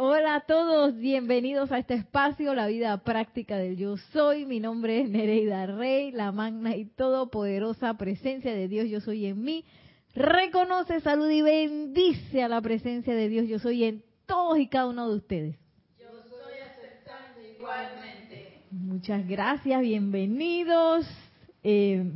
Hola a todos, bienvenidos a este espacio, la vida práctica del yo soy. Mi nombre es Nereida Rey, la magna y todopoderosa presencia de Dios yo soy en mí. Reconoce, salud y bendice a la presencia de Dios yo soy en todos y cada uno de ustedes. Yo soy aceptando igualmente. Muchas gracias, bienvenidos. Eh,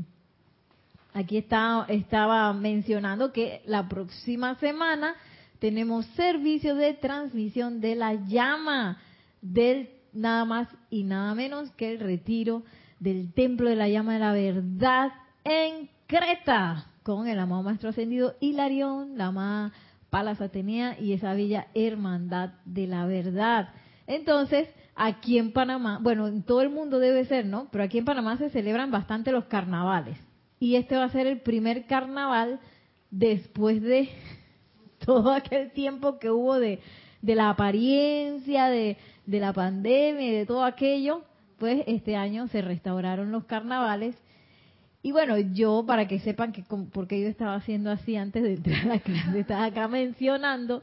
aquí está, estaba mencionando que la próxima semana tenemos servicio de transmisión de la llama del nada más y nada menos que el retiro del templo de la llama de la verdad en Creta con el amado maestro ascendido Hilarión, la amada Palas Atenea y esa bella hermandad de la verdad. Entonces, aquí en Panamá, bueno, en todo el mundo debe ser, ¿no? Pero aquí en Panamá se celebran bastante los carnavales. Y este va a ser el primer carnaval después de todo aquel tiempo que hubo de, de la apariencia, de, de la pandemia y de todo aquello, pues este año se restauraron los carnavales. Y bueno, yo, para que sepan que porque yo estaba haciendo así antes de entrar a la clase, estaba acá mencionando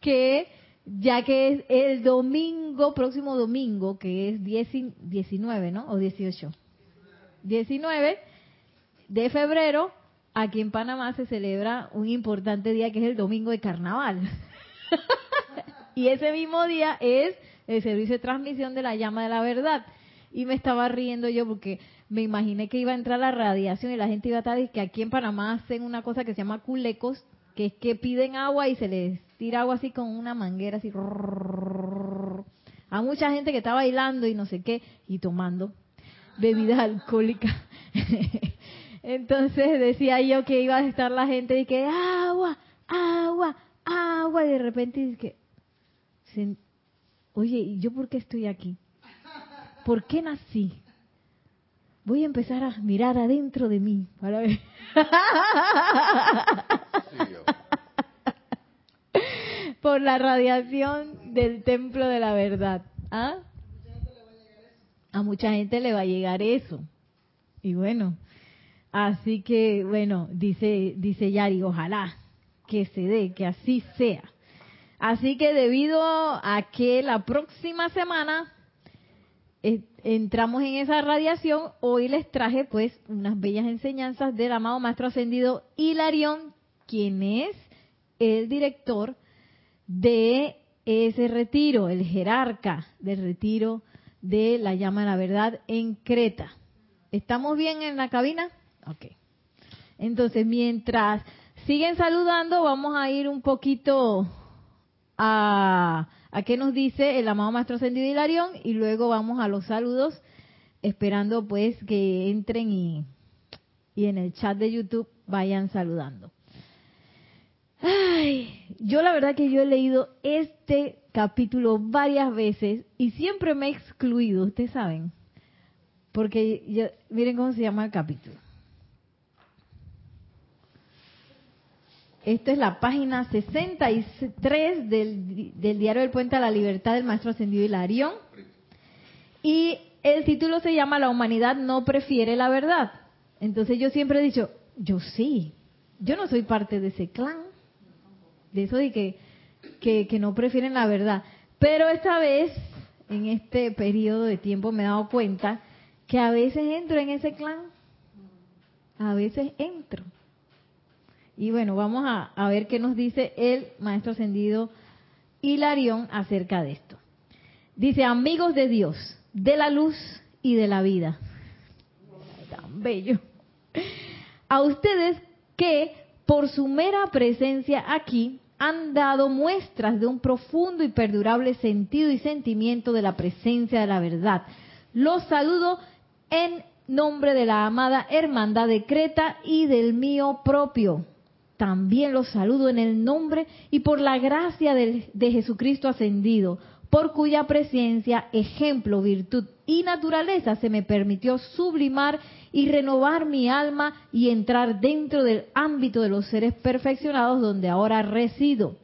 que ya que es el domingo, próximo domingo, que es 19, ¿no? O 18. 19 de febrero, aquí en Panamá se celebra un importante día que es el domingo de carnaval. y ese mismo día es el servicio de transmisión de la llama de la verdad. Y me estaba riendo yo porque me imaginé que iba a entrar la radiación y la gente iba a estar, y que aquí en Panamá hacen una cosa que se llama culecos, que es que piden agua y se les tira agua así con una manguera así. A mucha gente que está bailando y no sé qué, y tomando bebidas alcohólicas. Entonces decía yo que iba a estar la gente y que agua, agua, agua, y de repente que, oye, ¿y yo por qué estoy aquí? ¿Por qué nací? Voy a empezar a mirar adentro de mí para ver. por la radiación del templo de la verdad. ¿Ah? A mucha gente le va a llegar eso. Y bueno, Así que, bueno, dice, dice Yari, ojalá que se dé, que así sea. Así que debido a que la próxima semana eh, entramos en esa radiación, hoy les traje pues unas bellas enseñanzas del amado Maestro Ascendido Hilarión, quien es el director de ese retiro, el jerarca del retiro de la llama de la verdad en Creta. ¿Estamos bien en la cabina? Ok. Entonces, mientras siguen saludando, vamos a ir un poquito a, a qué nos dice el amado Maestro Ascendido Hilarión y luego vamos a los saludos, esperando pues que entren y, y en el chat de YouTube vayan saludando. Ay, yo la verdad que yo he leído este capítulo varias veces y siempre me he excluido, ustedes saben, porque miren cómo se llama el capítulo. Esto es la página 63 del, del diario del Puente a la Libertad del Maestro Ascendido Hilarión. Y el título se llama La humanidad no prefiere la verdad. Entonces yo siempre he dicho, yo sí, yo no soy parte de ese clan, de eso de que, que, que no prefieren la verdad. Pero esta vez, en este periodo de tiempo, me he dado cuenta que a veces entro en ese clan, a veces entro. Y bueno, vamos a, ver qué nos dice el maestro ascendido Hilarión acerca de esto. Dice, amigos de Dios, de la luz y de la vida. Tan bello. A ustedes que por su mera presencia aquí han dado muestras de un profundo y perdurable sentido y sentimiento de la presencia de la verdad. Los saludo en nombre de la amada hermandad de Creta y del mío propio también los saludo en el nombre y por la gracia de, Jesucristo ascendido, por cuya presencia, ejemplo, virtud y naturaleza se me permitió sublimar y renovar mi alma y entrar dentro del ámbito de los seres perfeccionados donde ahora resido.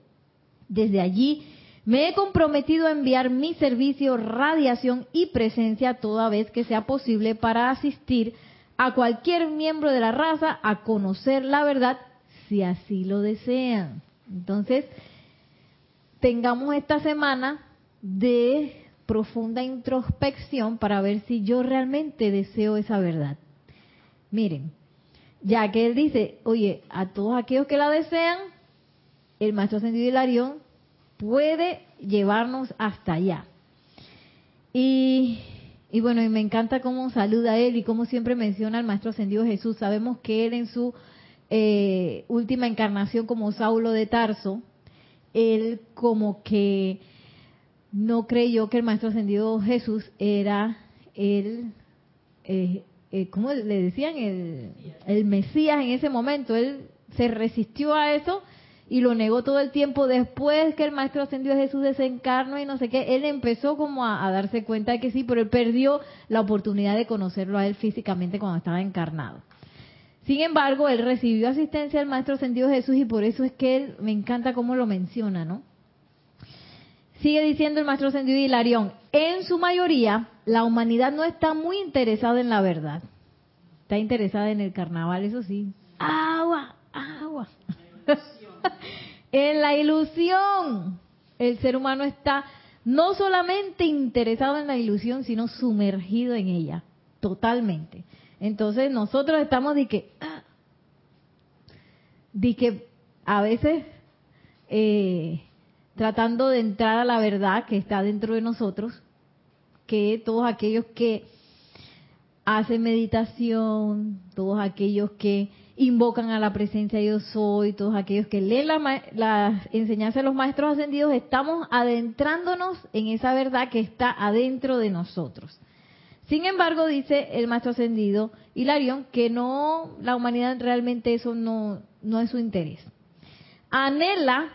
Desde allí me he comprometido a enviar mi servicio, radiación y presencia toda vez que sea posible para asistir a cualquier miembro de la raza a conocer la verdad si así lo desean. Entonces, tengamos esta semana de profunda introspección para ver si yo realmente deseo esa verdad. Miren, ya que él dice, oye, a todos aquellos que la desean, el Maestro Ascendido Hilarión puede llevarnos hasta allá. Y, y, bueno, y me encanta cómo saluda él y cómo siempre menciona al Maestro Ascendido Jesús. Sabemos que él en su eh, última encarnación como Saulo de Tarso, él como que no creyó que el Maestro Ascendido Jesús era el, eh, eh, ¿cómo le decían? El, el Mesías en ese momento. Él se resistió a eso y lo negó todo el tiempo después que el maestro ascendió Jesús desencarnó y no sé qué, él empezó como a, darse cuenta de que sí, pero él perdió la oportunidad de conocerlo a él físicamente cuando estaba encarnado. Sin embargo, él recibió asistencia del maestro ascendido Jesús y por eso es que él me encanta cómo lo menciona, ¿no? Sigue diciendo el maestro ascendido Hilarión, en su mayoría la humanidad no está muy interesada en la verdad. Está interesada en el carnaval, eso sí. Agua, agua. en la ilusión. El ser humano está no solamente interesado en la ilusión, sino sumergido en ella, totalmente. Entonces nosotros estamos de que, ah, de que a veces eh, tratando de entrar a la verdad que está dentro de nosotros, que todos aquellos que hacen meditación, todos aquellos que invocan a la presencia de yo soy, todos aquellos que leen las enseñanzas de los maestros ascendidos, estamos adentrándonos en esa verdad que está adentro de nosotros. Sin embargo, dice el maestro ascendido Hilarión que no, la humanidad realmente eso no, no es su interés. Anhela,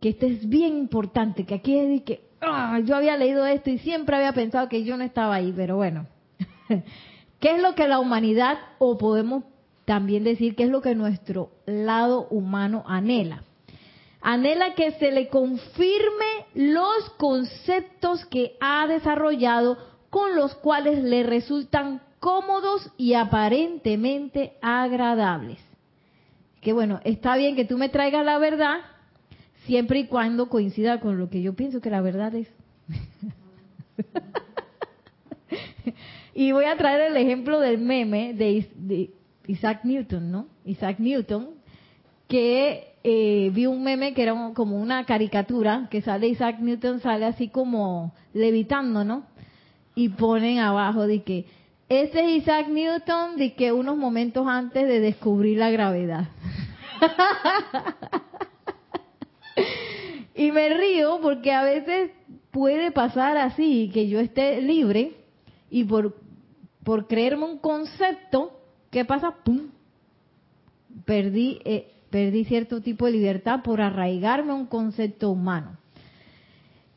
que esto es bien importante, que aquí es que ah, yo había leído esto y siempre había pensado que yo no estaba ahí, pero bueno. ¿Qué es lo que la humanidad, o podemos también decir que es lo que nuestro lado humano anhela. Anhela que se le confirme los conceptos que ha desarrollado con los cuales le resultan cómodos y aparentemente agradables. Que bueno, está bien que tú me traigas la verdad siempre y cuando coincida con lo que yo pienso que la verdad es. y voy a traer el ejemplo del meme de, Isaac Newton, ¿no? Isaac Newton, que eh, vi un meme que era como una caricatura, que sale Isaac Newton, sale así como levitando, ¿no? Y ponen abajo de que, ese es Isaac Newton de que unos momentos antes de descubrir la gravedad. y me río porque a veces puede pasar así, que yo esté libre y por, por creerme un concepto, ¿Qué pasa? ¡Pum! Perdí, eh, perdí cierto tipo de libertad por arraigarme a un concepto humano.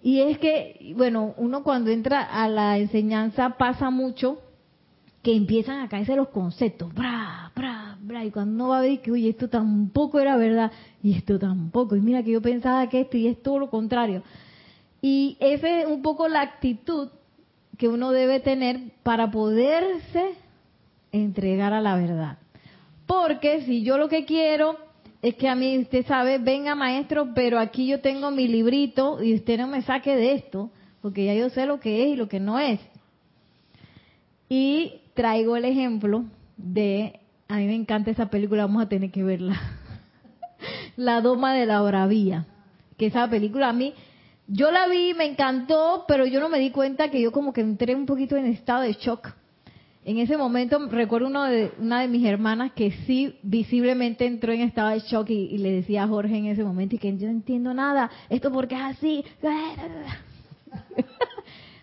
Y es que, bueno, uno cuando entra a la enseñanza pasa mucho que empiezan a caerse los conceptos, bra, bra, bra, y cuando uno va a ver que, oye, esto tampoco era verdad, y esto tampoco, y mira que yo pensaba que esto y es todo lo contrario. Y esa es un poco la actitud que uno debe tener para poderse entregar a la verdad. Porque si yo lo que quiero es que a mí, usted sabe, venga maestro, pero aquí yo tengo mi librito y usted no me saque de esto, porque ya yo sé lo que es y lo que no es. Y traigo el ejemplo de, a mí me encanta esa película, vamos a tener que verla, La Doma de la Bravía, que esa película a mí, yo la vi, me encantó, pero yo no me di cuenta que yo como que entré un poquito en estado de shock en ese momento recuerdo uno de, una de mis hermanas que sí visiblemente entró en estado de shock y, le decía a Jorge en ese momento y que yo no entiendo nada, esto porque es así.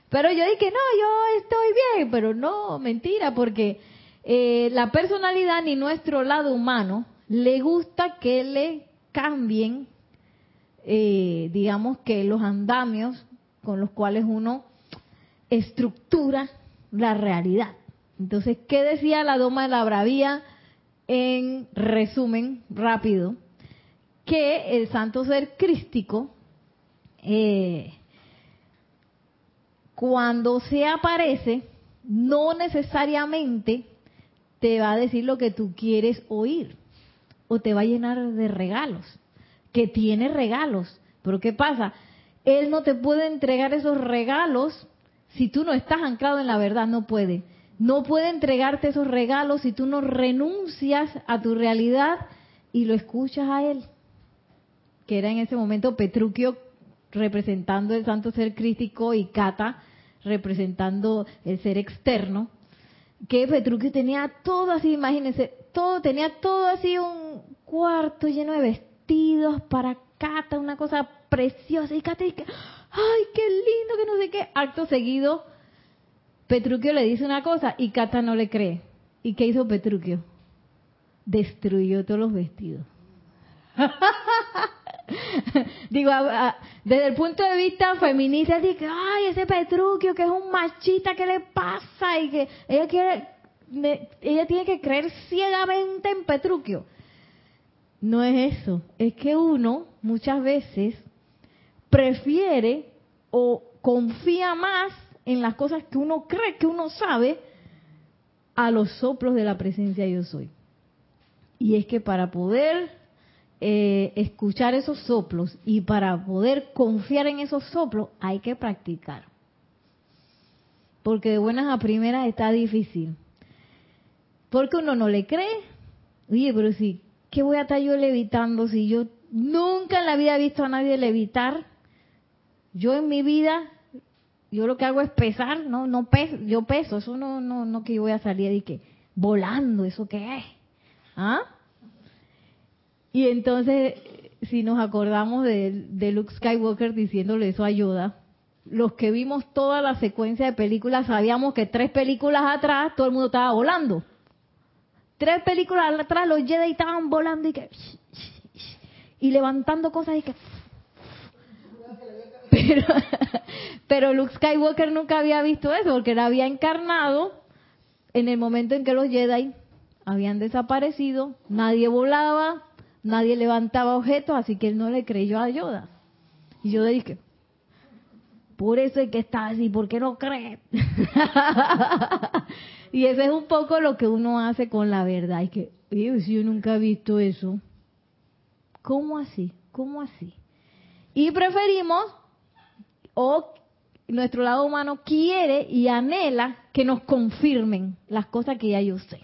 pero yo dije, no, yo estoy bien, pero no, mentira, porque eh, la personalidad ni nuestro lado humano le gusta que le cambien, eh, digamos que los andamios con los cuales uno estructura la realidad. Entonces, ¿qué decía la Doma de la Bravía? En resumen, rápido, que el santo ser crístico, eh, cuando se aparece, no necesariamente te va a decir lo que tú quieres oír o te va a llenar de regalos, que tiene regalos. Pero ¿qué pasa? Él no te puede entregar esos regalos si tú no estás anclado en la verdad, no puede. No puede entregarte esos regalos si tú no renuncias a tu realidad y lo escuchas a Él. Que era en ese momento Petruquio representando el santo ser crítico y Cata representando el ser externo. Que Petruquio tenía todo así, imagínense, todo, tenía todo así un cuarto lleno de vestidos para Cata, una cosa preciosa. Y Cata dice, ay, qué lindo, que no sé qué. Acto seguido, Petruquio le dice una cosa y Cata no le cree. ¿Y qué hizo Petruquio? Destruyó todos los vestidos. Digo, desde el punto de vista feminista, dice, ay, ese Petruquio que es un machista, ¿qué le pasa? Y que ella quiere, ella tiene que creer ciegamente en Petruquio. No es eso, es que uno muchas veces prefiere o confía más en las cosas que uno cree que uno sabe a los soplos de la presencia yo soy. Y es que para poder eh, escuchar esos soplos y para poder confiar en esos soplos hay que practicar. Porque de buenas a primeras está difícil. Porque uno no le cree. Oye, pero si, ¿qué voy a estar yo levitando si yo nunca en la vida he visto a nadie levitar? Yo en mi vida yo lo que hago es pesar, no, no peso, yo peso, eso no, no, no que yo voy a salir y que volando, eso qué es, ¿ah? Y entonces, si nos acordamos de, Luke Skywalker diciéndole eso a Yoda, los que vimos toda la secuencia de películas sabíamos que tres películas atrás todo el mundo estaba volando. Tres películas atrás los Jedi estaban volando y que y levantando cosas y que pero, Luke Skywalker nunca había visto eso, porque él había encarnado en el momento en que los Jedi habían desaparecido, nadie volaba, nadie levantaba objetos, así que él no le creyó a Yoda. Y yo le dije, por eso es que está así, ¿por qué no cree? y eso es un poco lo que uno hace con la verdad. Y que, si yo nunca he visto eso. ¿Cómo así? ¿Cómo así? Y preferimos o nuestro lado humano quiere y anhela que nos confirmen las cosas que ya yo sé.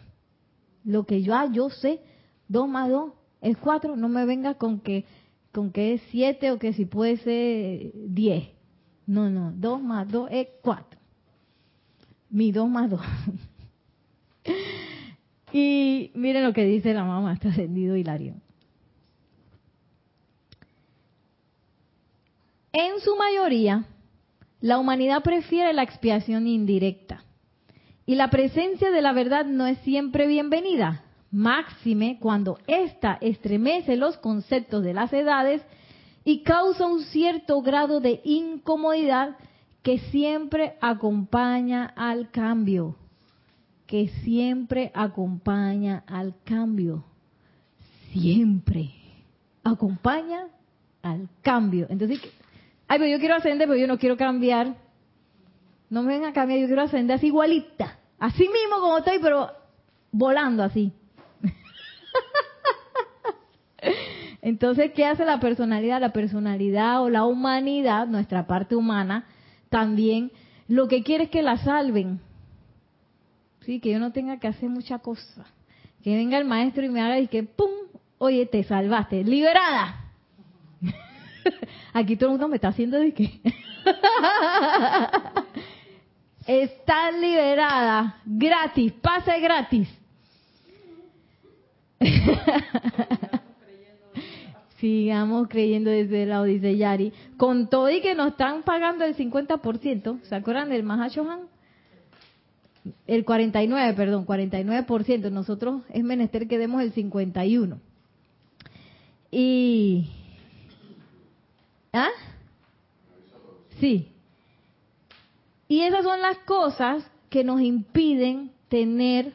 Lo que yo, yo sé, 2 más 2 es 4, no me venga con que con que es 7 o que si puede ser 10. No, no, 2 más 2 es 4. Mi 2 más 2. y miren lo que dice la mamá, está ascendido Hilario. En su mayoría, la humanidad prefiere la expiación indirecta. Y la presencia de la verdad no es siempre bienvenida, máxime cuando ésta estremece los conceptos de las edades y causa un cierto grado de incomodidad que siempre acompaña al cambio, que siempre acompaña al cambio, siempre acompaña al cambio. Entonces, Ay, pero yo quiero ascender, pero yo no quiero cambiar. No me vengan a cambiar, yo quiero ascender así igualita. Así mismo como estoy, pero volando así. Entonces, ¿qué hace la personalidad? La personalidad o la humanidad, nuestra parte humana, también lo que quiere es que la salven. Sí, que yo no tenga que hacer mucha cosa. Que venga el maestro y me haga y que, ¡pum! Oye, te salvaste, liberada. Aquí todo el mundo me está haciendo de qué. Está liberada, gratis, pase gratis. Sigamos creyendo desde la Odisea Yari. Con todo y que nos están pagando el 50%, ¿se acuerdan del Mahashohan? El 49, perdón, 49%. Nosotros es menester que demos el 51. Y ¿Ah? Sí. Y esas son las cosas que nos impiden tener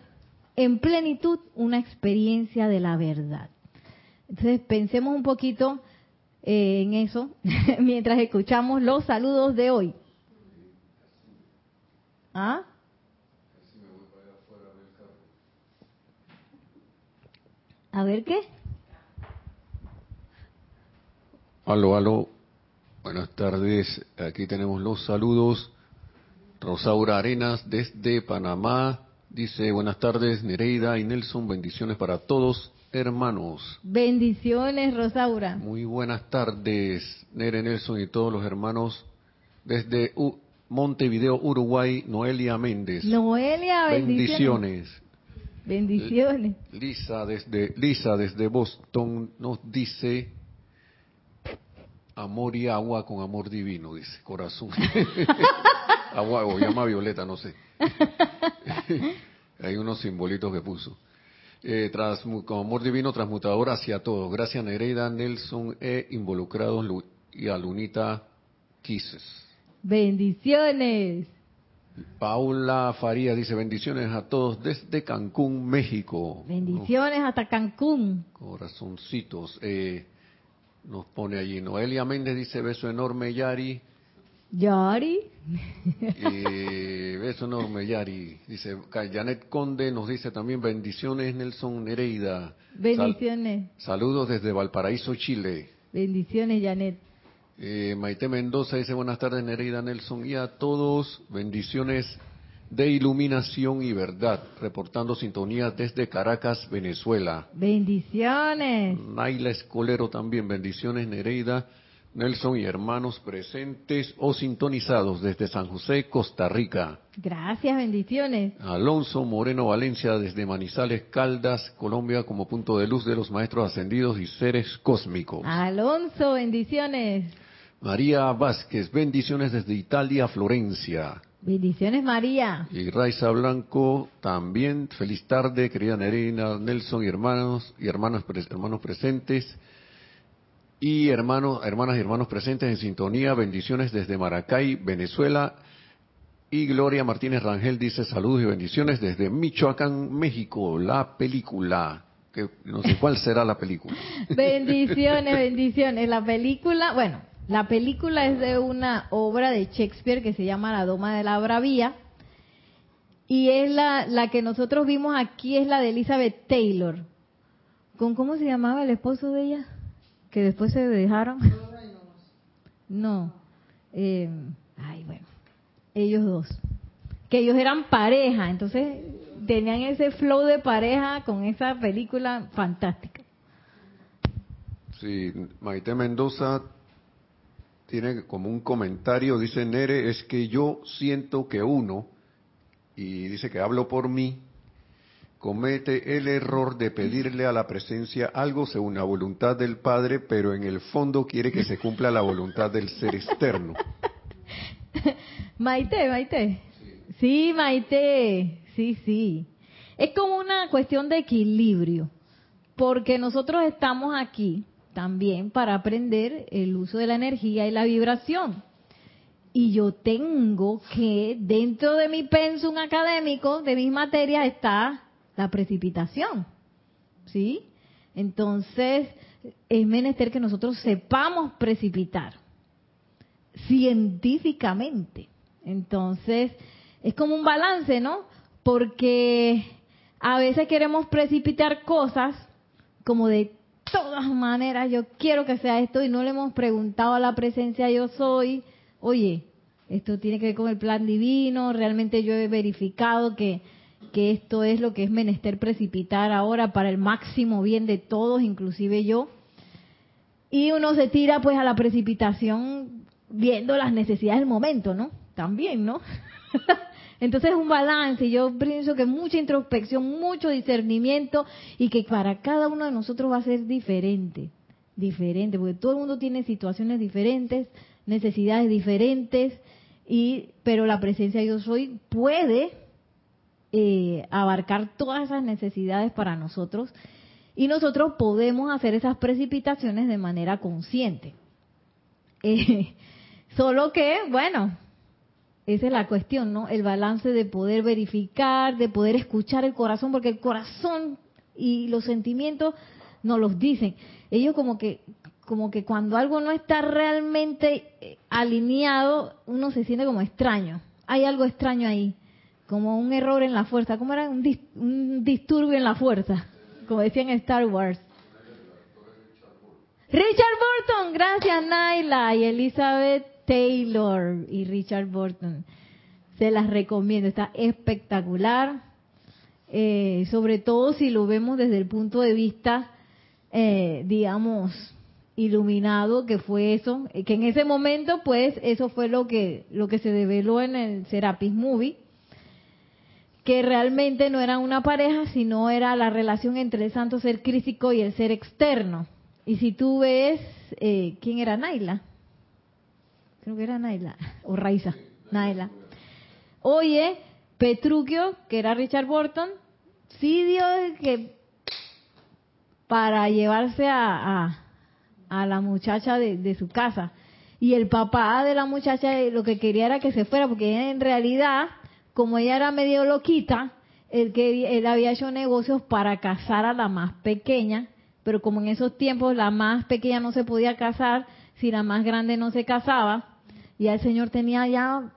en plenitud una experiencia de la verdad. Entonces pensemos un poquito eh, en eso mientras escuchamos los saludos de hoy. ¿Ah? A ver qué. Aló, aló. Buenas tardes, aquí tenemos los saludos. Rosaura Arenas desde Panamá dice buenas tardes Nereida y Nelson, bendiciones para todos hermanos. Bendiciones Rosaura. Muy buenas tardes Nere Nelson y todos los hermanos desde Montevideo, Uruguay, Noelia Méndez. Noelia, bendiciones. Bendiciones. Lisa desde Lisa desde Boston nos dice amor y agua con amor divino, dice corazón. agua o llama violeta, no sé. Hay unos simbolitos que puso. Eh, con amor divino transmutador hacia todos. Gracias Nereida, Nelson e involucrados y a Lunita Quises. Bendiciones. Paula Faría dice bendiciones a todos desde Cancún, México. Bendiciones hasta Cancún. Corazoncitos. Eh, nos pone allí. Noelia Méndez dice beso enorme, Yari. Yari. Eh, beso enorme, Yari. Dice Janet Conde nos dice también bendiciones, Nelson Nereida. Bendiciones. saludos desde Valparaíso, Chile. Bendiciones, Janet. Eh, Maite Mendoza dice buenas tardes, Nereida Nelson, y a todos bendiciones de iluminación y verdad, reportando sintonía desde Caracas, Venezuela. Bendiciones. Naila Escolero también, bendiciones Nereida, Nelson y hermanos presentes o sintonizados desde San José, Costa Rica. Gracias, bendiciones. Alonso Moreno Valencia desde Manizales, Caldas, Colombia, como punto de luz de los maestros ascendidos y seres cósmicos. Alonso, bendiciones. María Vázquez, bendiciones desde Italia, Florencia. Bendiciones, María. Y Raiza Blanco, también feliz tarde, querida Nerina, Nelson y hermanos y hermanas hermanos presentes y hermanos, hermanas y hermanos presentes en sintonía. Bendiciones desde Maracay, Venezuela. Y Gloria Martínez Rangel dice saludos y bendiciones desde Michoacán, México. La película. Que no sé cuál será la película. bendiciones, bendiciones. La película, bueno, la película es de una obra de Shakespeare que se llama La Doma de la Bravía. Y es la, la que nosotros vimos aquí, es la de Elizabeth Taylor. ¿Con cómo se llamaba el esposo de ella? Que después se dejaron. No. Eh, ay, bueno. Ellos dos. Que ellos eran pareja, entonces tenían ese flow de pareja con esa película fantástica. Sí, Maite Mendoza tiene como un comentario, dice Nere, es que yo siento que uno, y dice que hablo por mí, comete el error de pedirle a la presencia algo según la voluntad del Padre, pero en el fondo quiere que se cumpla la voluntad del ser externo. Maite, Maite. Sí, Maite. Sí, sí. Es como una cuestión de equilibrio, porque nosotros estamos aquí también para aprender el uso de la energía y la vibración. Y yo tengo que, dentro de mi pensum académico, de mis materias, está la precipitación. ¿Sí? Entonces, es menester que nosotros sepamos precipitar científicamente. Entonces, es como un balance, ¿no? Porque a veces queremos precipitar cosas como de todas maneras yo quiero que sea esto y no le hemos preguntado a la presencia yo soy, oye, esto tiene que ver con el plan divino, realmente yo he verificado que, que esto es lo que es menester precipitar ahora para el máximo bien de todos, inclusive yo. Y uno se tira pues a la precipitación viendo las necesidades del momento, ¿no? También, ¿no? Entonces es un balance. Yo pienso que mucha introspección, mucho discernimiento y que para cada uno de nosotros va a ser diferente. Diferente, porque todo el mundo tiene situaciones diferentes, necesidades diferentes, y pero la presencia de yo soy puede eh, abarcar todas esas necesidades para nosotros y nosotros podemos hacer esas precipitaciones de manera consciente. Eh, solo que, bueno, esa es la cuestión, ¿no? El balance de poder verificar, de poder escuchar el corazón, porque el corazón y los sentimientos nos los dicen. Ellos como que como que cuando algo no está realmente eh, alineado, uno se siente como extraño. Hay algo extraño ahí, como un error en la fuerza, como era un, un disturbio en la fuerza, como decían en Star Wars. Richard Burton, gracias Naila y Elizabeth Taylor y Richard Burton. Se las recomiendo, está espectacular. Eh, sobre todo si lo vemos desde el punto de vista, eh, digamos, iluminado, que fue eso, que en ese momento, pues, eso fue lo que, lo que se develó en el Serapis Movie, que realmente no era una pareja, sino era la relación entre el santo ser crítico y el ser externo. Y si tú ves, eh, ¿quién era Naila? Creo que era Naila, o Raiza, Naila. Oye, Petruchio, que era Richard Burton, sí dio que para llevarse a, a, la muchacha de, de, su casa. Y el papá de la muchacha lo que quería era que se fuera, porque en realidad como ella era medio loquita, él, que, él había hecho negocios para casar a la más pequeña, pero como en esos tiempos la más pequeña no se podía casar, si la más grande no se casaba, ya el Señor tenía ya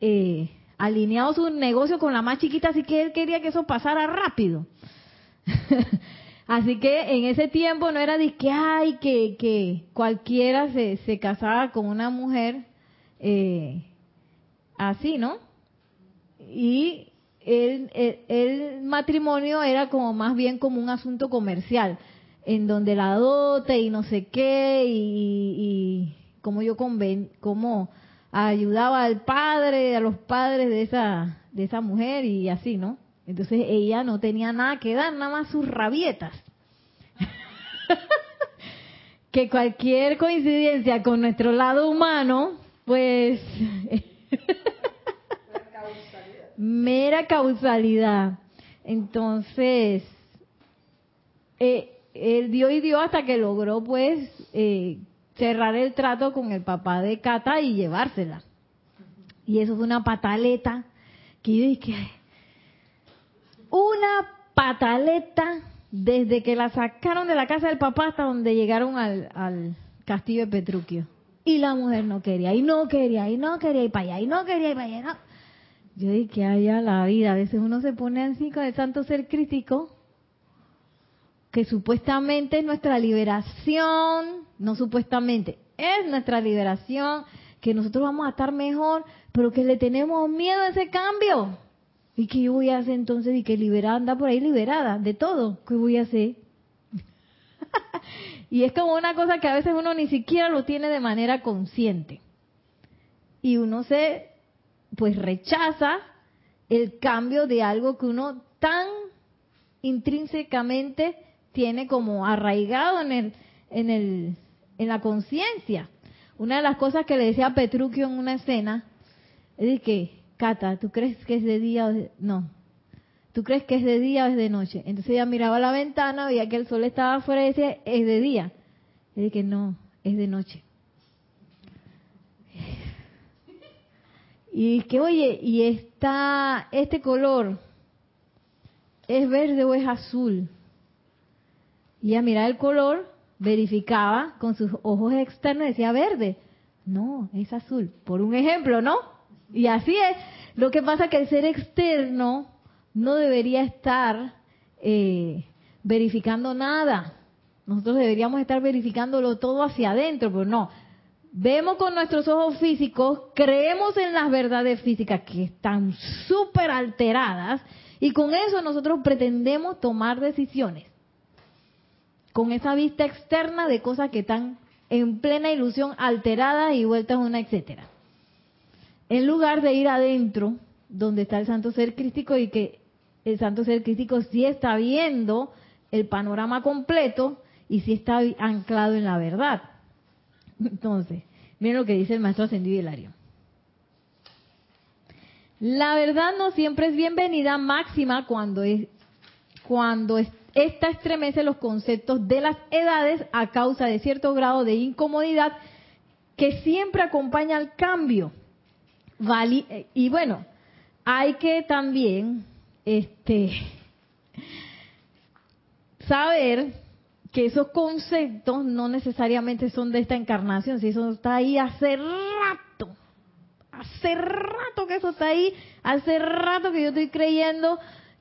eh, alineado su negocio con la más chiquita, así que él quería que eso pasara rápido. así que en ese tiempo no era de que, ay, que, que cualquiera se, se casaba con una mujer eh, así, ¿no? y el, matrimonio era como más bien como un asunto comercial, en donde la dote y no sé qué, y, como yo conven, como ayudaba al padre, a los padres de esa, de esa mujer y así, ¿no? Entonces ella no tenía nada que dar, nada más sus rabietas. que cualquier coincidencia con nuestro lado humano, pues mera causalidad. Entonces, eh, él dio y dio hasta que logró pues eh, cerrar el trato con el papá de Cata y llevársela. Y eso fue una pataleta que yo dije, una pataleta desde que la sacaron de la casa del papá hasta donde llegaron al, castillo de Petruquio. Y la mujer no quería, y no quería, y no quería ir para allá, y no quería ir para allá. Yo dije haya la vida. A veces uno se pone así con el santo ser crítico, que supuestamente es nuestra liberación, no supuestamente, es nuestra liberación, que nosotros vamos a estar mejor, pero que le tenemos miedo a ese cambio. ¿Y qué voy a hacer entonces? Y que liberada, anda por ahí liberada de todo. ¿Qué voy a hacer? y es como una cosa que a veces uno ni siquiera lo tiene de manera consciente. Y uno se pues rechaza el cambio de algo que uno tan intrínsecamente tiene como arraigado en el en el en la conciencia. Una de las cosas que le decía a Petruchio en una escena es que, Cata, ¿tú crees que es de día o de no? ¿Tú crees que es de día o es de noche? Entonces ella miraba la ventana, veía que el sol estaba afuera y decía, es de día. Y que no, es de noche. Y que, oye, y está este color, ¿es verde o es azul? Y a mirar el color, verificaba con sus ojos externos decía verde. No, es azul. Por un ejemplo, ¿no? Y así es. Lo que pasa es que el ser externo no debería estar eh, verificando nada. Nosotros deberíamos estar verificándolo todo hacia adentro, pero no vemos con nuestros ojos físicos, creemos en las verdades físicas que están súper alteradas y con eso nosotros pretendemos tomar decisiones. Con esa vista externa de cosas que están en plena ilusión alteradas y vueltas una etcétera. En lugar de ir adentro, donde está el santo ser crístico y que el santo ser crístico sí está viendo el panorama completo y sí está anclado en la verdad. Entonces, miren lo que dice el maestro ascendido Hilario. La verdad no siempre es bienvenida máxima cuando es cuando esta estremece los conceptos de las edades a causa de cierto grado de incomodidad que siempre acompaña al cambio. y bueno, hay que también este saber que esos conceptos no necesariamente son de esta encarnación, si eso está ahí hace rato, hace rato que eso está ahí, hace rato que yo estoy creyendo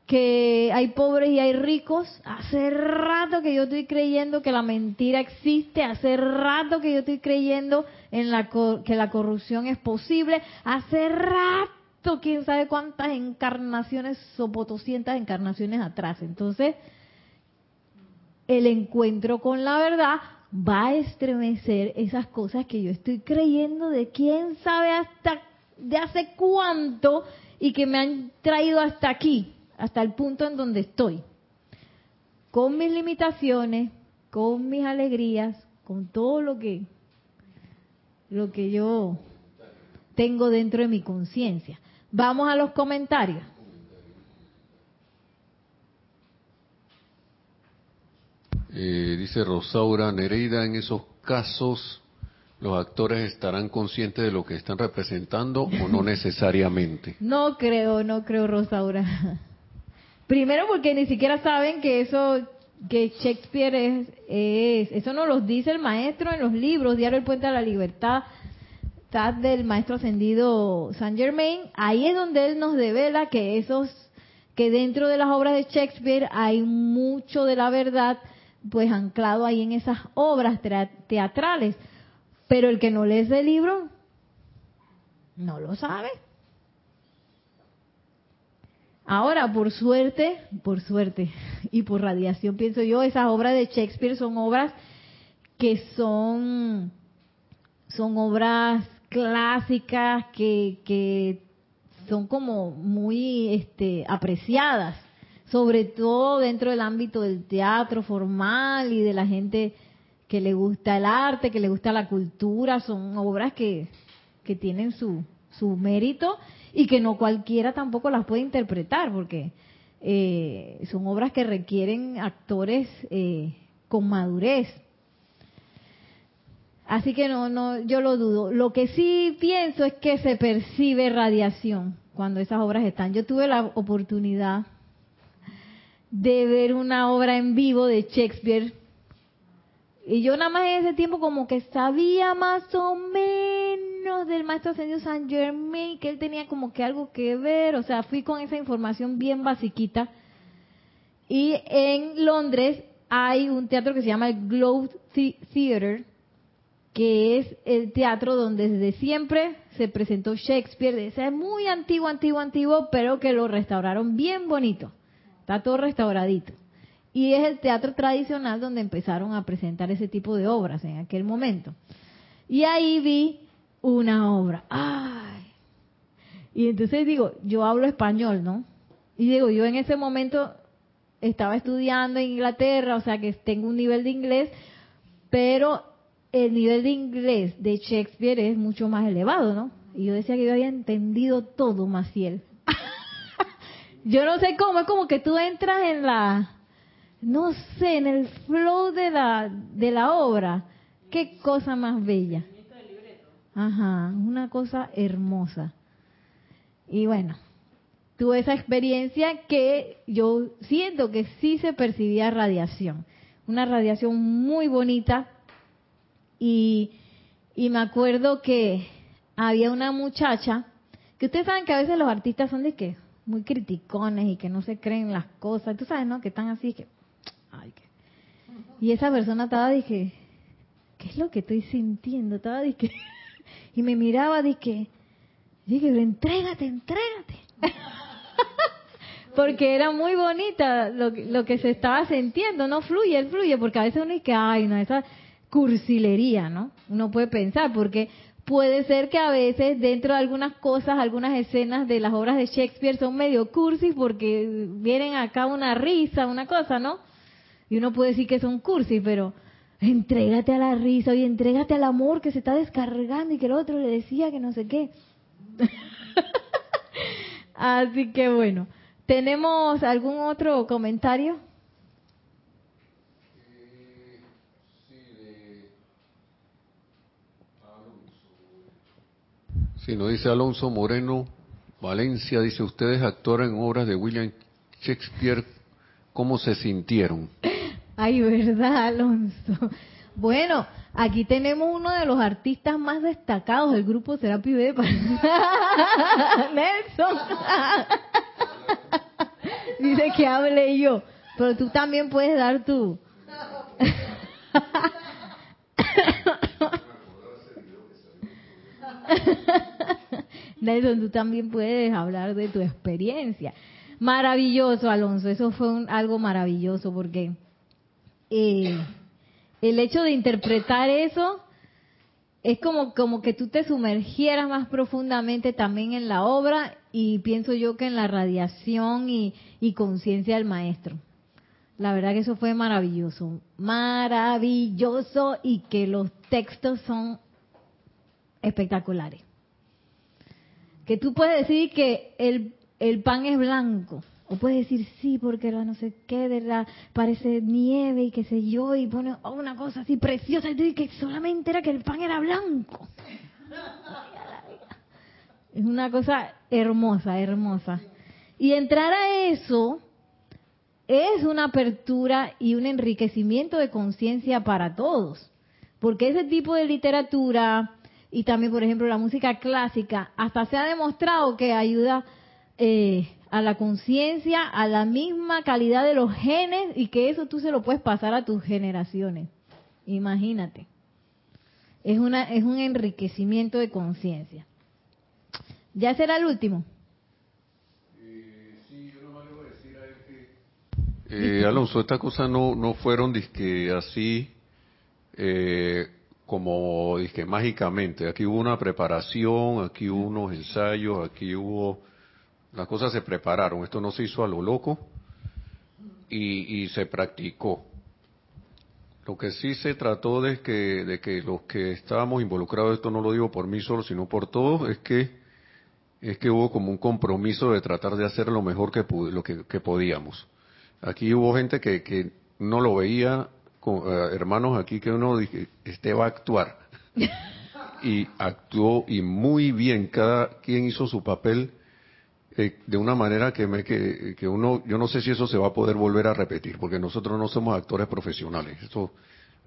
que hay pobres y hay ricos. Hace rato que yo estoy creyendo que la mentira existe. Hace rato que yo estoy creyendo en la que la corrupción es posible. Hace rato, quién sabe cuántas encarnaciones o potoscientas encarnaciones atrás. Entonces, el encuentro con la verdad va a estremecer esas cosas que yo estoy creyendo de quién sabe hasta de hace cuánto y que me han traído hasta aquí hasta el punto en donde estoy, con mis limitaciones, con mis alegrías, con todo lo que lo que yo tengo dentro de mi conciencia. Vamos a los comentarios. Eh, dice Rosaura Nereida, en esos casos los actores estarán conscientes de lo que están representando o no necesariamente. No creo, no creo, Rosaura. Primero porque ni siquiera saben que eso que Shakespeare es, es, eso no los dice el maestro en los libros, Diario El Puente de la Libertad, del maestro ascendido Saint Germain, ahí es donde él nos devela que esos, que dentro de las obras de Shakespeare hay mucho de la verdad, pues anclado ahí en esas obras teatrales. Pero el que no lee ese libro, no lo sabe. Ahora, por suerte, por suerte y por radiación, pienso yo, esas obras de Shakespeare son obras que son, son obras clásicas que, que son como muy este, apreciadas, sobre todo dentro del ámbito del teatro formal y de la gente que le gusta el arte, que le gusta la cultura, son obras que, que tienen su, su mérito y que no cualquiera tampoco las puede interpretar porque eh, son obras que requieren actores eh, con madurez. Así que no, no, yo lo dudo. Lo que sí pienso es que se percibe radiación cuando esas obras están. Yo tuve la oportunidad de ver una obra en vivo de Shakespeare y yo nada más en ese tiempo como que sabía más o menos del maestro ascendido San Germain, que él tenía como que algo que ver, o sea, fui con esa información bien basiquita. Y en Londres hay un teatro que se llama el Globe Theatre, que es el teatro donde desde siempre se presentó Shakespeare, ese es muy antiguo, antiguo, antiguo, pero que lo restauraron bien bonito. Está todo restauradito. Y es el teatro tradicional donde empezaron a presentar ese tipo de obras en aquel momento. Y ahí vi una obra. ¡Ay! Y entonces digo, yo hablo español, ¿no? Y digo, yo en ese momento estaba estudiando en Inglaterra, o sea que tengo un nivel de inglés, pero el nivel de inglés de Shakespeare es mucho más elevado, ¿no? Y yo decía que yo había entendido todo, Maciel. yo no sé cómo, es como que tú entras en la no sé, en el flow de la, de la obra. Qué cosa más bella. Ajá, una cosa hermosa. Y bueno, tuve esa experiencia que yo siento que sí se percibía radiación. Una radiación muy bonita. Y, y me acuerdo que había una muchacha, que ustedes saben que a veces los artistas son de que muy criticones y que no se creen las cosas. Tú sabes, ¿no? Que están así, que y esa persona estaba, dije, ¿qué es lo que estoy sintiendo? Estaba, dije, y me miraba, dije, dije, entrégate, entrégate. porque era muy bonita lo, lo, que se estaba sintiendo, no fluye, él fluye, porque a veces uno dice, ay, no, esa cursilería, ¿no? Uno puede pensar, porque puede ser que a veces dentro de algunas cosas, algunas escenas de las obras de Shakespeare son medio cursis porque vienen acá una risa, una cosa, ¿no? Y uno puede decir que son cursis, pero entrégate a la risa y entrégate al amor que se está descargando y que el otro le decía que no sé qué. Así que bueno, ¿tenemos algún otro comentario? Sí, nos dice Alonso Moreno, Valencia, dice, ustedes actores en obras de William Shakespeare, ¿cómo se sintieron? Ay, verdad, Alonso. Bueno, aquí tenemos uno de los artistas más destacados del grupo Serapi B. Nelson. Dice que hable yo, pero tú también puedes dar tu... Nelson, tú también puedes hablar de tu experiencia. Maravilloso, Alonso, eso fue un- algo maravilloso porque eh, el hecho de interpretar eso es como, como que tú te sumergieras más profundamente también en la obra y pienso yo que en la radiación y, y conciencia del maestro. La verdad que eso fue maravilloso, maravilloso y que los textos son espectaculares. Que tú puedes decir que el, el pan es blanco, o puedes decir sí porque la no sé qué, de la, parece nieve y qué sé yo, y pone oh, una cosa así preciosa, y que solamente era que el pan era blanco. Es una cosa hermosa, hermosa. Y entrar a eso es una apertura y un enriquecimiento de conciencia para todos. Porque ese tipo de literatura y también, por ejemplo, la música clásica, hasta se ha demostrado que ayuda eh, a la conciencia, a la misma calidad de los genes y que eso tú se lo puedes pasar a tus generaciones. Imagínate. Es, una, es un enriquecimiento de conciencia. ¿Ya será el último? Eh, Alonso, estas cosas no, no fueron disque así eh, como disque mágicamente. Aquí hubo una preparación, aquí hubo unos ensayos, aquí hubo... Las cosas se prepararon, esto no se hizo a lo loco y, y se practicó. Lo que sí se trató de que, de que los que estábamos involucrados, esto no lo digo por mí solo, sino por todos, es que es que hubo como un compromiso de tratar de hacer lo mejor que, lo que, que podíamos. Aquí hubo gente que, que no lo veía, con, eh, hermanos aquí que uno dije, este va a actuar. y actuó y muy bien, cada quien hizo su papel eh, de una manera que, me, que, uno, yo no sé si eso se va a poder volver a repetir, porque nosotros no somos actores profesionales. Eso,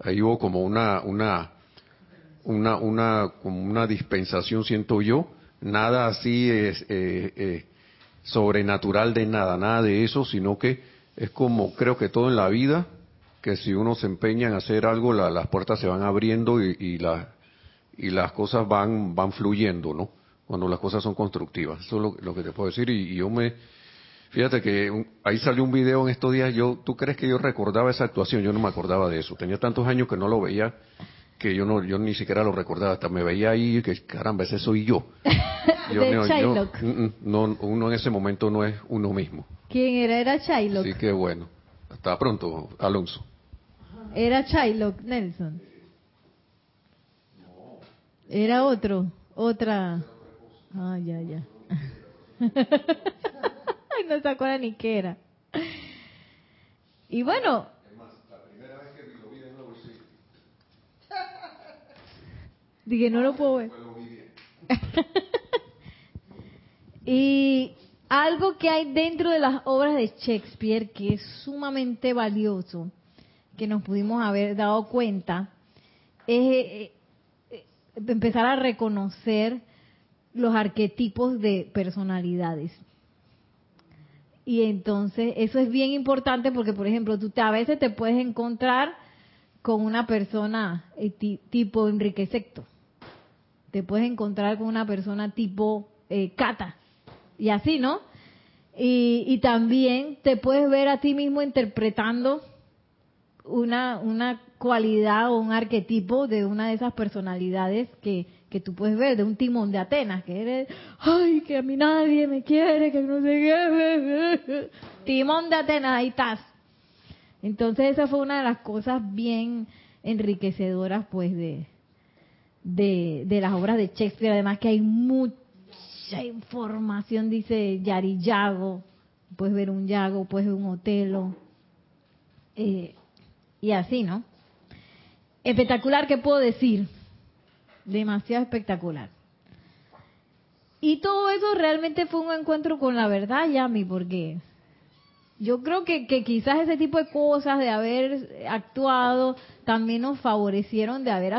ahí hubo como una, una, una, una, como una dispensación, siento yo, nada así es, eh, eh, sobrenatural de nada, nada de eso, sino que es como creo que todo en la vida, que si uno se empeña en hacer algo, la- las puertas se van abriendo y, y, la- y las cosas van, van fluyendo, ¿no? Cuando las cosas son constructivas. Eso es lo, lo que te puedo decir. Y, y yo me, fíjate que un- ahí salió un video en estos días, yo, ¿tú crees que yo recordaba esa actuación? Yo no me acordaba de eso. Tenía tantos años que no lo veía que yo no yo ni siquiera lo recordaba hasta me veía ahí que caramba ese soy yo, Yo De no, yo- mm, mm, no, uno en ese momento no es uno mismo ¿Quién era? Era Shylock. así que bueno hasta pronto Alonso Era Shylock, Nelson. Era otro, otra. Ah, ya, ya. No se acuerda ni qué era. Y bueno. Dije, no lo puedo ver. y algo que hay dentro de las obras de Shakespeare que es sumamente valioso, que nos pudimos haber dado cuenta, es eh, eh, empezar a reconocer los arquetipos de personalidades. Y entonces eso es bien importante porque, por ejemplo, tú te- a veces te puedes encontrar con una persona eh, ti- tipo Enrique Secto. Te puedes encontrar con una persona tipo eh, Cata. Y así, ¿no? Y, y también te puedes ver a ti mismo interpretando una, una cualidad o un arquetipo de una de esas personalidades que, que tú puedes ver, de un timón de Atenas, que eres, ay, que a mí nadie me quiere, que no sé qué. Timón de Atenas, ahí estás. Entonces esa fue una de las cosas bien enriquecedoras, pues, de, de, de las obras de Shakespeare. Además que hay mucha información, dice Yari Yago. Puedes ver un Yago, puedes ver un Otelo. Eh, y así, ¿no? Espectacular, ¿qué puedo decir? Demasiado espectacular. Y todo eso realmente fue un encuentro con la verdad, Yami, porque yo creo que, que quizás ese tipo de cosas de haber actuado también nos favorecieron de haber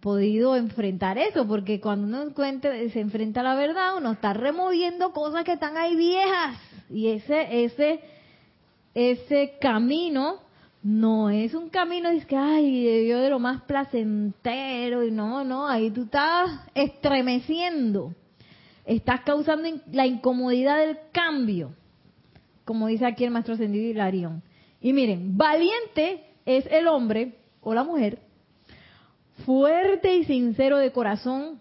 podido enfrentar eso, porque cuando uno encuentra- se enfrenta a la verdad, uno está removiendo cosas que están ahí viejas. Y ese, ese, ese camino no es un camino de que, ay, yo de lo más placentero, y no, no, ahí tú estás estremeciendo, estás causando la incomodidad del cambio, como dice aquí el maestro ascendido Hilarión. Y miren, valiente es el hombre o la mujer, fuerte y sincero de corazón,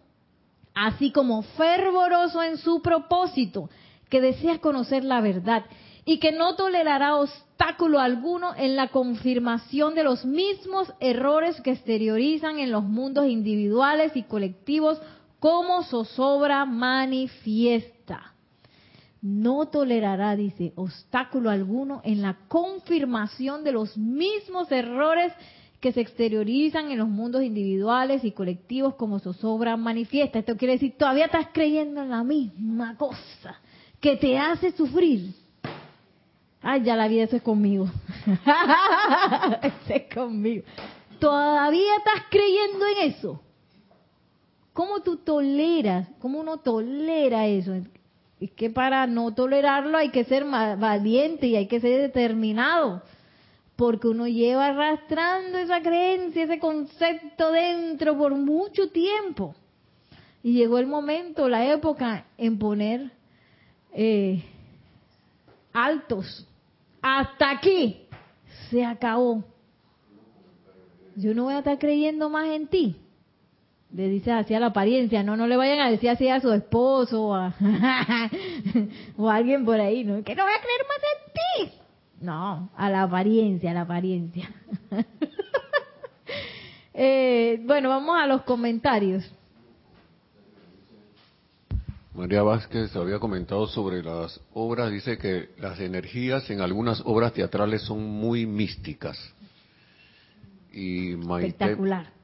así como fervoroso en su propósito, que desea conocer la verdad y que no tolerará obstáculo alguno en la confirmación de los mismos errores que exteriorizan en los mundos individuales y colectivos como zozobra manifiesta. No tolerará, dice, obstáculo alguno en la confirmación de los mismos errores que se exteriorizan en los mundos individuales y colectivos como zozobra manifiesta. Esto quiere decir, todavía estás creyendo en la misma cosa que te hace sufrir Ay, ya la vida, eso es conmigo. eso es conmigo. ¿Todavía estás creyendo en eso? ¿Cómo tú toleras? ¿Cómo uno tolera eso? Es que para no tolerarlo hay que ser valiente y hay que ser determinado. Porque uno lleva arrastrando esa creencia, ese concepto dentro por mucho tiempo. Y llegó el momento, la época, en poner eh, altos hasta aquí se acabó. Yo no voy a estar creyendo más en ti. Le dice así a la apariencia, no, no le vayan a decir así a su esposo o a, alguien por ahí, ¿no? Que no voy a creer más en ti. No, a la apariencia, a la apariencia. eh, bueno, vamos a los comentarios. María Vázquez había comentado sobre las obras, dice que las energías en algunas obras teatrales son muy místicas. Y Maite,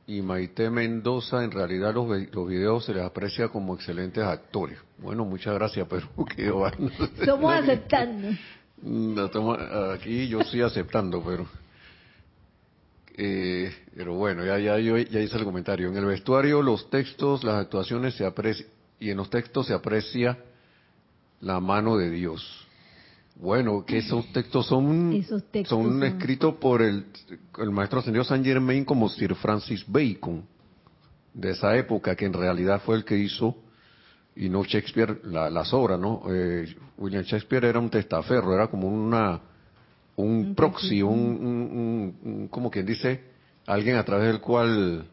Y Maite Mendoza, en realidad los, los videos se les aprecia como excelentes actores. Bueno, muchas gracias, pero que Somos aceptando. Aquí yo estoy aceptando, pero... Eh, pero bueno, ya, ya, yo, ya hice el comentario. En el vestuario, los textos, las actuaciones se aprecian y en los textos se aprecia la mano de Dios. Bueno, que esos textos son, son, escritos por el, el maestro ascendido San Germain como Sir Francis Bacon, de esa época, que en realidad fue el que hizo, y no Shakespeare, las obras, ¿no? Eh, William Shakespeare era un testaferro, era como una un, proxy, un, un, como quien dice, alguien a través del cual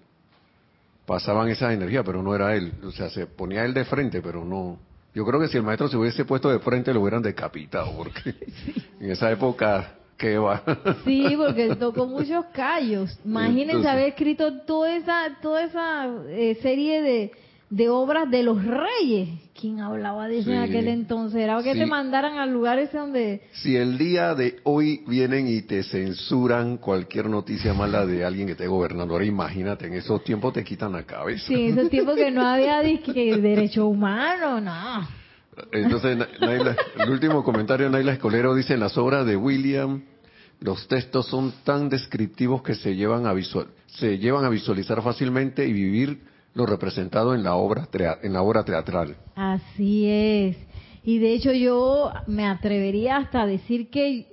pasaban esa energía, pero no era él. O sea, se ponía él de frente, pero no. Yo creo que si el maestro se hubiese puesto de frente lo hubieran decapitado, porque en esa época, ¿qué va? Sí, porque tocó muchos callos. Imagínense haber escrito toda esa, toda esa eh, serie de, de obras de los reyes. ¿Quién hablaba de eso en aquel entonces? Era que te mandaran a lugares donde... Si el día de hoy vienen y te censuran cualquier noticia mala de alguien que esté gobernando, ahora imagínate, en esos tiempos te quitan la cabeza. Sí, en esos tiempos que no había derecho humano, no. Entonces, el último comentario, Naila Escolero dice, en las obras de William, los textos son tan descriptivos que se llevan a, visual, se llevan a visualizar fácilmente y vivir lo representado en la obra en la obra teatral. Así es. Y de hecho yo me atrevería hasta a decir que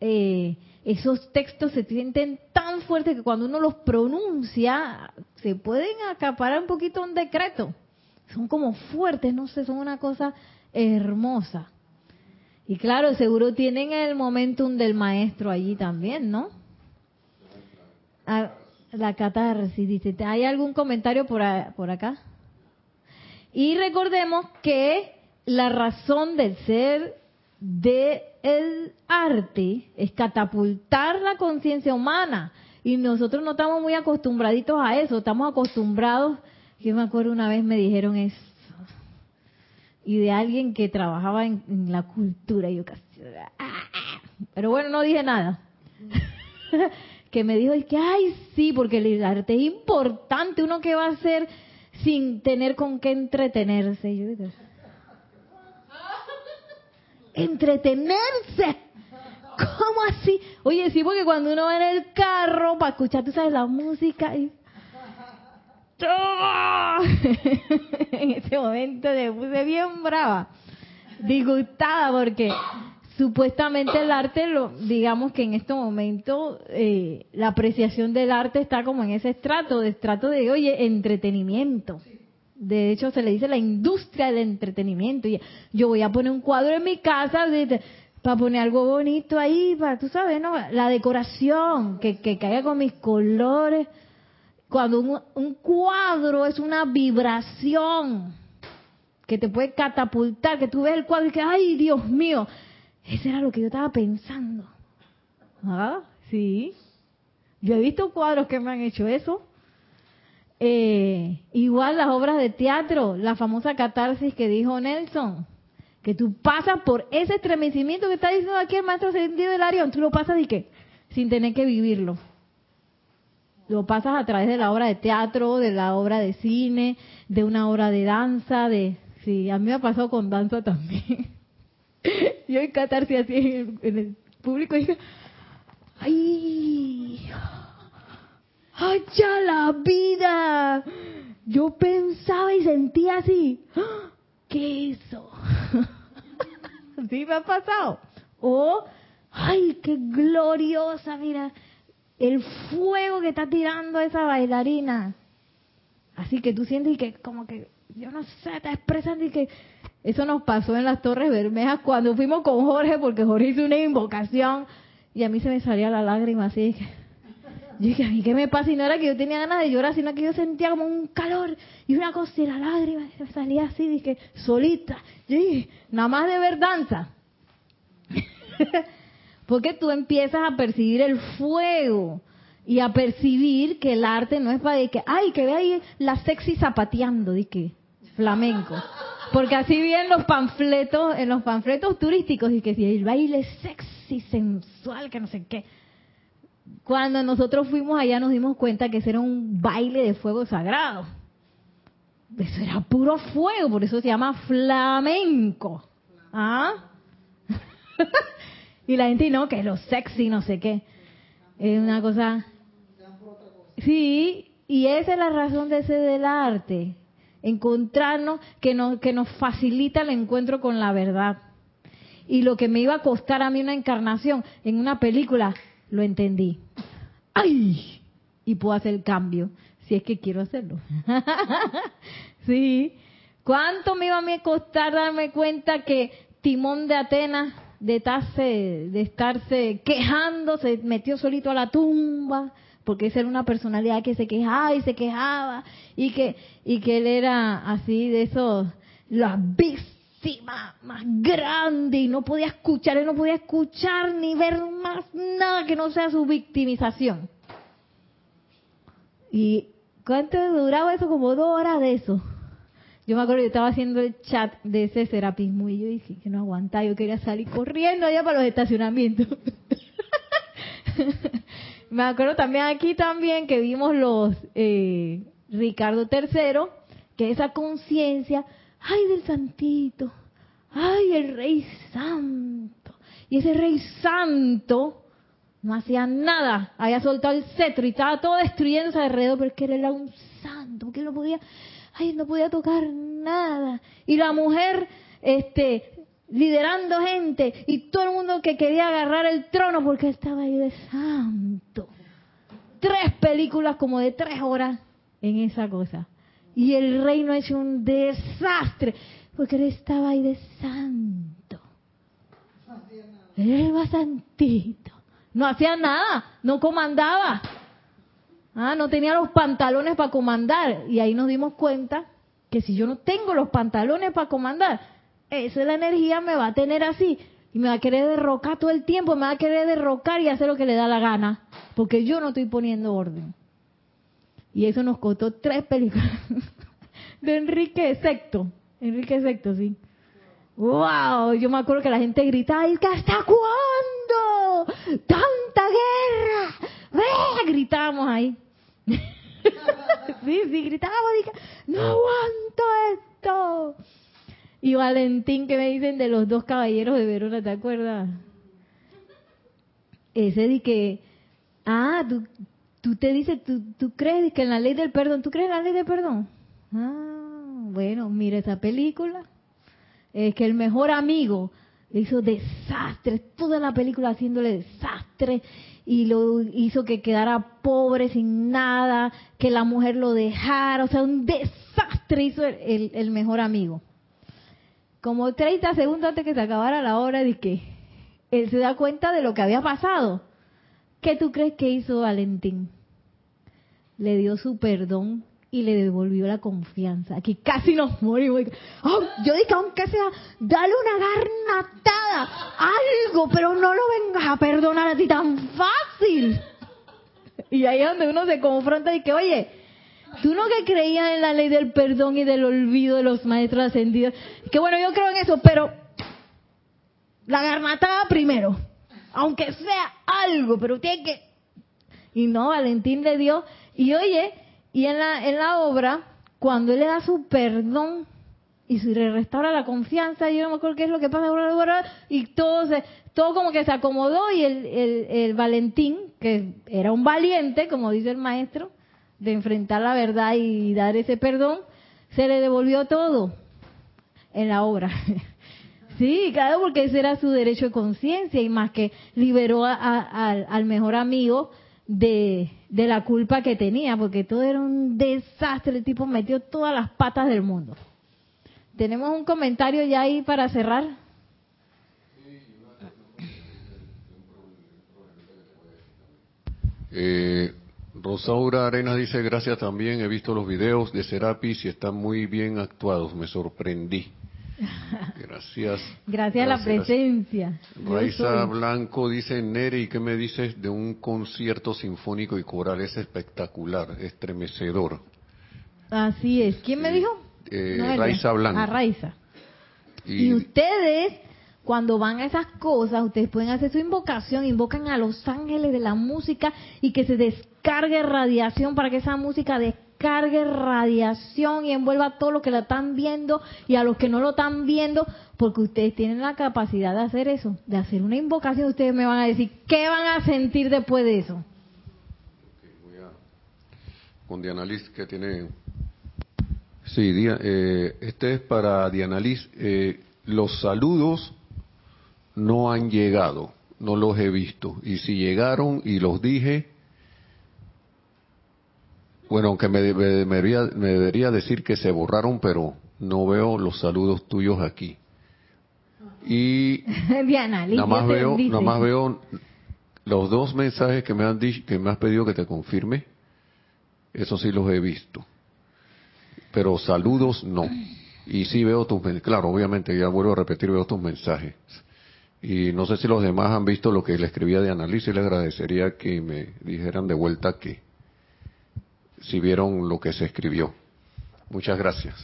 eh, esos textos se sienten tan fuertes que cuando uno los pronuncia se pueden acaparar un poquito un decreto. Son como fuertes, no sé, son una cosa hermosa. Y claro, seguro tienen el momentum del maestro allí también, ¿no? Ah, la catarsis, dice, ¿hay algún comentario por, por acá? Y recordemos que la razón del ser del el arte es catapultar la conciencia humana. Y nosotros no estamos muy acostumbraditos a eso, estamos acostumbrados, yo me acuerdo una vez me dijeron eso, y de alguien que trabajaba en, en la cultura, y yo casi, pero bueno, no dije nada. que me dijo, es que, ay, sí, porque el arte es importante, uno que va a hacer sin tener con qué entretenerse. Yo entretenerse. ¿Cómo así? Oye, sí, porque cuando uno va en el carro para escuchar, tú sabes, la música y... en ese momento me puse bien brava. disgustada porque supuestamente el arte, lo, digamos que en este momento eh, la apreciación del arte está como en ese estrato, de estrato de, oye, entretenimiento. De hecho, se le dice la industria del entretenimiento. Yo voy a poner un cuadro en mi casa para poner algo bonito ahí, para, tú sabes, ¿no? La decoración, que, que caiga con mis colores. Cuando un, un cuadro es una vibración que te puede catapultar, que tú ves el cuadro y que, ay, Dios mío, eso era lo que yo estaba pensando. ¿Ah? Sí. Yo he visto cuadros que me han hecho eso. Eh, igual las obras de teatro, la famosa catarsis que dijo Nelson, que tú pasas por ese estremecimiento que está diciendo aquí el maestro sentido del Arión, tú lo pasas y qué, sin tener que vivirlo. Lo pasas a través de la obra de teatro, de la obra de cine, de una obra de danza, de... Sí, a mí me ha pasado con danza también. Yo en catarsis así en el, público dije, ¡ay! ¡Hacha la vida! Yo pensaba y sentía así, ¿qué eso? ¿Sí me ha pasado? O, ¡ay, qué gloriosa! Mira, el fuego que está tirando esa bailarina. Así que tú sientes que como que, yo no sé, está expresando y que eso nos pasó en las Torres Bermejas cuando fuimos con Jorge, porque Jorge hizo una invocación y a mí se me salía la lágrima así. Yo dije, ¿a mí qué me pasa? Y no era que yo tenía ganas de llorar, sino que yo sentía como un calor y una cosa y la lágrima me salía así, dije, solita. Yo dije, nada más de ver danza. porque tú empiezas a percibir el fuego y a percibir que el arte no es para que, ay, que ve ahí la sexy zapateando, de que flamenco. Porque así bien los panfletos, en los panfletos turísticos, y que si el baile sexy, sensual, que no sé qué. Cuando nosotros fuimos allá nos dimos cuenta que ese era un baile de fuego sagrado. Eso era puro fuego, por eso se llama flamenco. ¿Ah? y la gente no, que es lo sexy, no sé qué. Es una cosa... Sí, y esa es la razón de ese del arte encontrarnos, que nos, que nos facilita el encuentro con la verdad. Y lo que me iba a costar a mí una encarnación en una película, lo entendí. ¡Ay! Y puedo hacer el cambio, si es que quiero hacerlo. sí. ¿Cuánto me iba a costar darme cuenta que Timón de Atenas, de, de estarse quejando, se metió solito a la tumba? Porque esa era una personalidad que se quejaba y se quejaba y que y que él era así de esos la víctima más grande y no podía escuchar, él no podía escuchar ni ver más nada que no sea su victimización. ¿Y cuánto duraba eso? Como dos horas de eso. Yo me acuerdo que estaba haciendo el chat de ese serapismo y yo dije que no aguantaba, yo quería salir corriendo allá para los estacionamientos. Me acuerdo también aquí también que vimos los eh, Ricardo III, que esa conciencia, ay del santito, ay el rey santo. Y ese rey santo no hacía nada, había soltado el cetro y estaba todo destruyéndose alrededor, pero es que él era un santo, porque no podía, ay, no podía tocar nada. Y la mujer, este, liderando gente y todo el mundo que quería agarrar el trono porque estaba ahí de santo. Tres películas como de tres horas en esa cosa. Y el reino hecho un desastre porque él estaba ahí de santo. Él era santito. No hacía nada, no comandaba. Ah, no tenía los pantalones para comandar. Y ahí nos dimos cuenta que si yo no tengo los pantalones para comandar, esa la energía me va a tener así y me va a querer derrocar todo el tiempo, me va a querer derrocar y hacer lo que le da la gana, porque yo no estoy poniendo orden. Y eso nos costó tres películas de Enrique Sexto. Enrique Sexto, sí. ¡Wow! Yo me acuerdo que la gente gritaba, ¿y hasta cuándo? ¡Tanta guerra! ¡Ve! Ahí. sí, sí, gritábamos, dije, ¡no aguanto esto! Y Valentín que me dicen de los dos caballeros de Verona, ¿te acuerdas? Ese de que, ah, tú, tú te dices, tú, tú crees que en la ley del perdón, ¿tú crees en la ley del perdón? Ah, bueno, mira esa película. eh, que el mejor amigo le hizo desastre, toda la película haciéndole desastre y lo hizo que quedara pobre sin nada, que la mujer lo dejara, o sea, un desastre hizo el, el, mejor amigo. Como 30 segundos antes que se acabara la hora de que él se da cuenta de lo que había pasado. ¿Qué tú crees que hizo Valentín? Le dio su perdón y le devolvió la confianza. Aquí casi nos morimos. Oh, yo dije, aunque sea, dale una garnatada, algo, pero no lo vengas a perdonar así tan fácil. Y ahí es donde uno se confronta y que, oye, tú no que creías en la ley del perdón y del olvido de los maestros ascendidos. Que bueno, yo creo en eso, pero la garnatada primero. Aunque sea algo, pero tiene que... Y no, Valentín le dio. Y oye, y en la, en la obra, cuando él le da su perdón y se le restaura la confianza, yo no me acuerdo qué es lo que pasa, y todo, se, todo como que se acomodó y el, el, Valentín, que era un valiente, como dice el maestro, de enfrentar la verdad y dar ese perdón, se le devolvió todo en la obra. Sí, claro, porque ese era su derecho de conciencia y más que liberó al mejor amigo de, de la culpa que tenía, porque todo era un desastre, el tipo metió todas las patas del mundo. ¿Tenemos un comentario ya ahí para cerrar? Eh, Rosaura Arenas dice, gracias también, he visto los videos de Serapis y están muy bien actuados, me sorprendí. Gracias. Gracias a la presencia. Raiza Blanco dice, Neri, ¿qué me dices de un concierto sinfónico y coral? Es espectacular, estremecedor. Así es. ¿Quién me dijo? Eh, Raiza Blanco. A ah, Raiza. Y, ustedes, cuando van a esas cosas, ustedes pueden hacer su invocación, invocan a los ángeles de la música y que se descargue radiación para que esa música descargue cargue radiación y envuelva todo lo que la están viendo y a los que no lo están viendo, porque ustedes tienen la capacidad de hacer eso, de hacer una invocación. Ustedes me van a decir, ¿qué van a sentir después de eso? con Diana Liz, que tiene... Sí, eh, este es para Diana Liz. Eh, los saludos no han llegado, no los he visto. Y si llegaron y los dije, bueno, aunque me, debería, decir que se borraron, pero no veo los saludos tuyos aquí. Y nada más veo, nada más veo los dos mensajes que me han dicho, que me has pedido que te confirme. Eso sí los he visto. Pero saludos no. Y sí veo tus mensajes. Claro, obviamente, ya vuelvo a repetir, veo tus mensajes. Y no sé si los demás han visto lo que le escribía de análisis. Le agradecería que me dijeran de vuelta que si vieron lo que se escribió. Muchas gracias.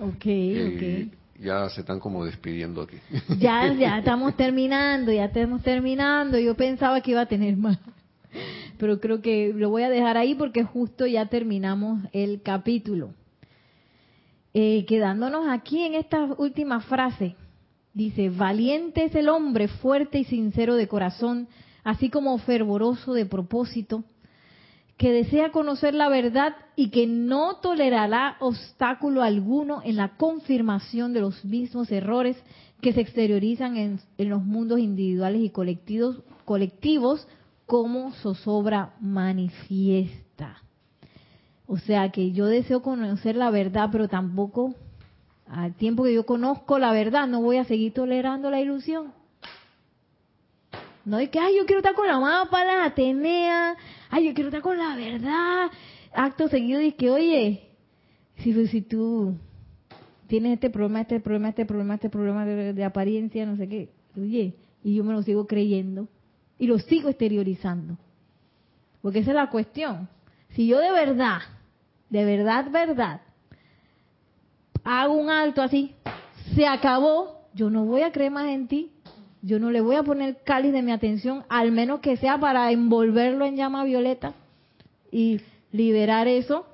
Ok, eh, Ya se están como despidiendo aquí. Ya, ya estamos terminando, ya estamos terminando. Yo pensaba que iba a tener más. Pero creo que lo voy a dejar ahí porque justo ya terminamos el capítulo. Eh, quedándonos aquí en esta última frase. Dice, valiente es el hombre, fuerte y sincero de corazón, así como fervoroso de propósito que desea conocer la verdad y que no tolerará obstáculo alguno en la confirmación de los mismos errores que se exteriorizan en, los mundos individuales y colectivos, colectivos como zozobra manifiesta. O sea que yo deseo conocer la verdad, pero tampoco al tiempo que yo conozco la verdad no voy a seguir tolerando la ilusión. No de que, ay, yo quiero estar con la mapa, la Atenea, ay, yo quiero estar con la verdad. Acto seguido y que, oye, si, si tú tienes este problema, este problema, este problema, este problema de, apariencia, no sé qué, oye, y yo me lo sigo creyendo y lo sigo exteriorizando. Porque esa es la cuestión. Si yo de verdad, de verdad, verdad, hago un alto así, se acabó, yo no voy a creer más en ti. Yo no le voy a poner cáliz de mi atención, al menos que sea para envolverlo en llama violeta y liberar eso.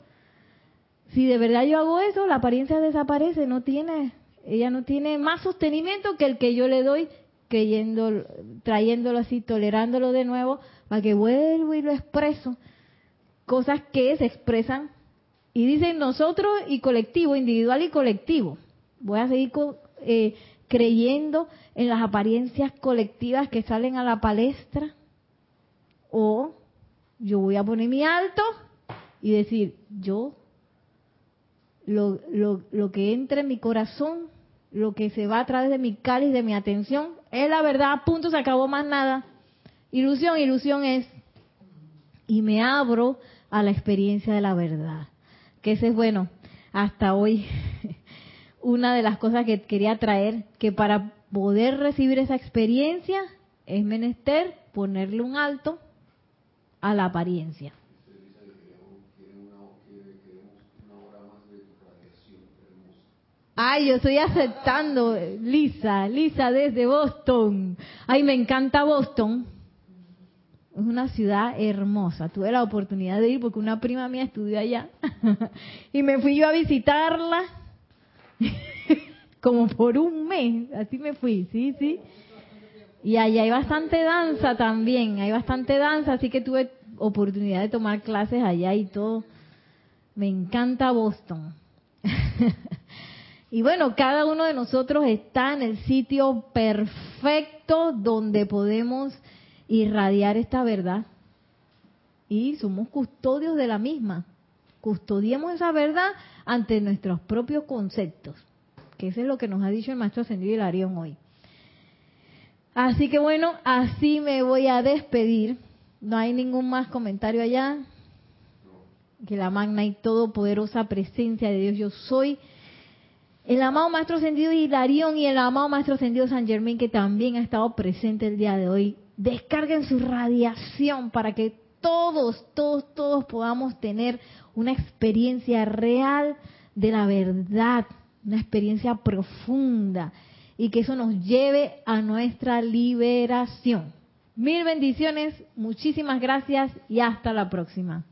Si de verdad yo hago eso, la apariencia desaparece, no tiene, ella no tiene más sostenimiento que el que yo le doy, creyendo, trayéndolo así, tolerándolo de nuevo, para que vuelva y lo expreso. Cosas que se expresan y dicen nosotros y colectivo, individual y colectivo. Voy a seguir eh, creyendo en las apariencias colectivas que salen a la palestra? ¿O yo voy a poner mi alto y decir, yo, lo, lo, lo que entra en mi corazón, lo que se va a través de mi cáliz, de mi atención, es la verdad, punto, se acabó más nada. Ilusión, ilusión es. Y me abro a la experiencia de la verdad. Que ese es bueno, hasta hoy, una de las cosas que quería traer, que para poder recibir esa experiencia es menester ponerle un alto a la apariencia. Ay, yo estoy aceptando, Lisa, Lisa desde Boston. Ay, me encanta Boston. Es una ciudad hermosa. Tuve la oportunidad de ir porque una prima mía estudió allá. y me fui yo a visitarla. Como por un mes. Así me fui, sí, sí. Y allá hay bastante danza también. Hay bastante danza. Así que tuve oportunidad de tomar clases allá y todo. Me encanta Boston. y bueno, cada uno de nosotros está en el sitio perfecto donde podemos irradiar esta verdad y somos custodios de la misma. Custodiemos esa verdad ante nuestros propios conceptos, que eso es lo que nos ha dicho el maestro ascendido Hilarión hoy. Así que bueno, así me voy a despedir. No hay ningún más comentario allá. Que la magna y todopoderosa presencia de Dios yo soy. El amado Maestro Ascendido Hilarión y el amado Maestro Ascendido San Germán, que también ha estado presente el día de hoy, descarguen su radiación para que todos, todos, todos podamos tener una experiencia real de la verdad, una experiencia profunda y que eso nos lleve a nuestra liberación. Mil bendiciones, muchísimas gracias y hasta la próxima.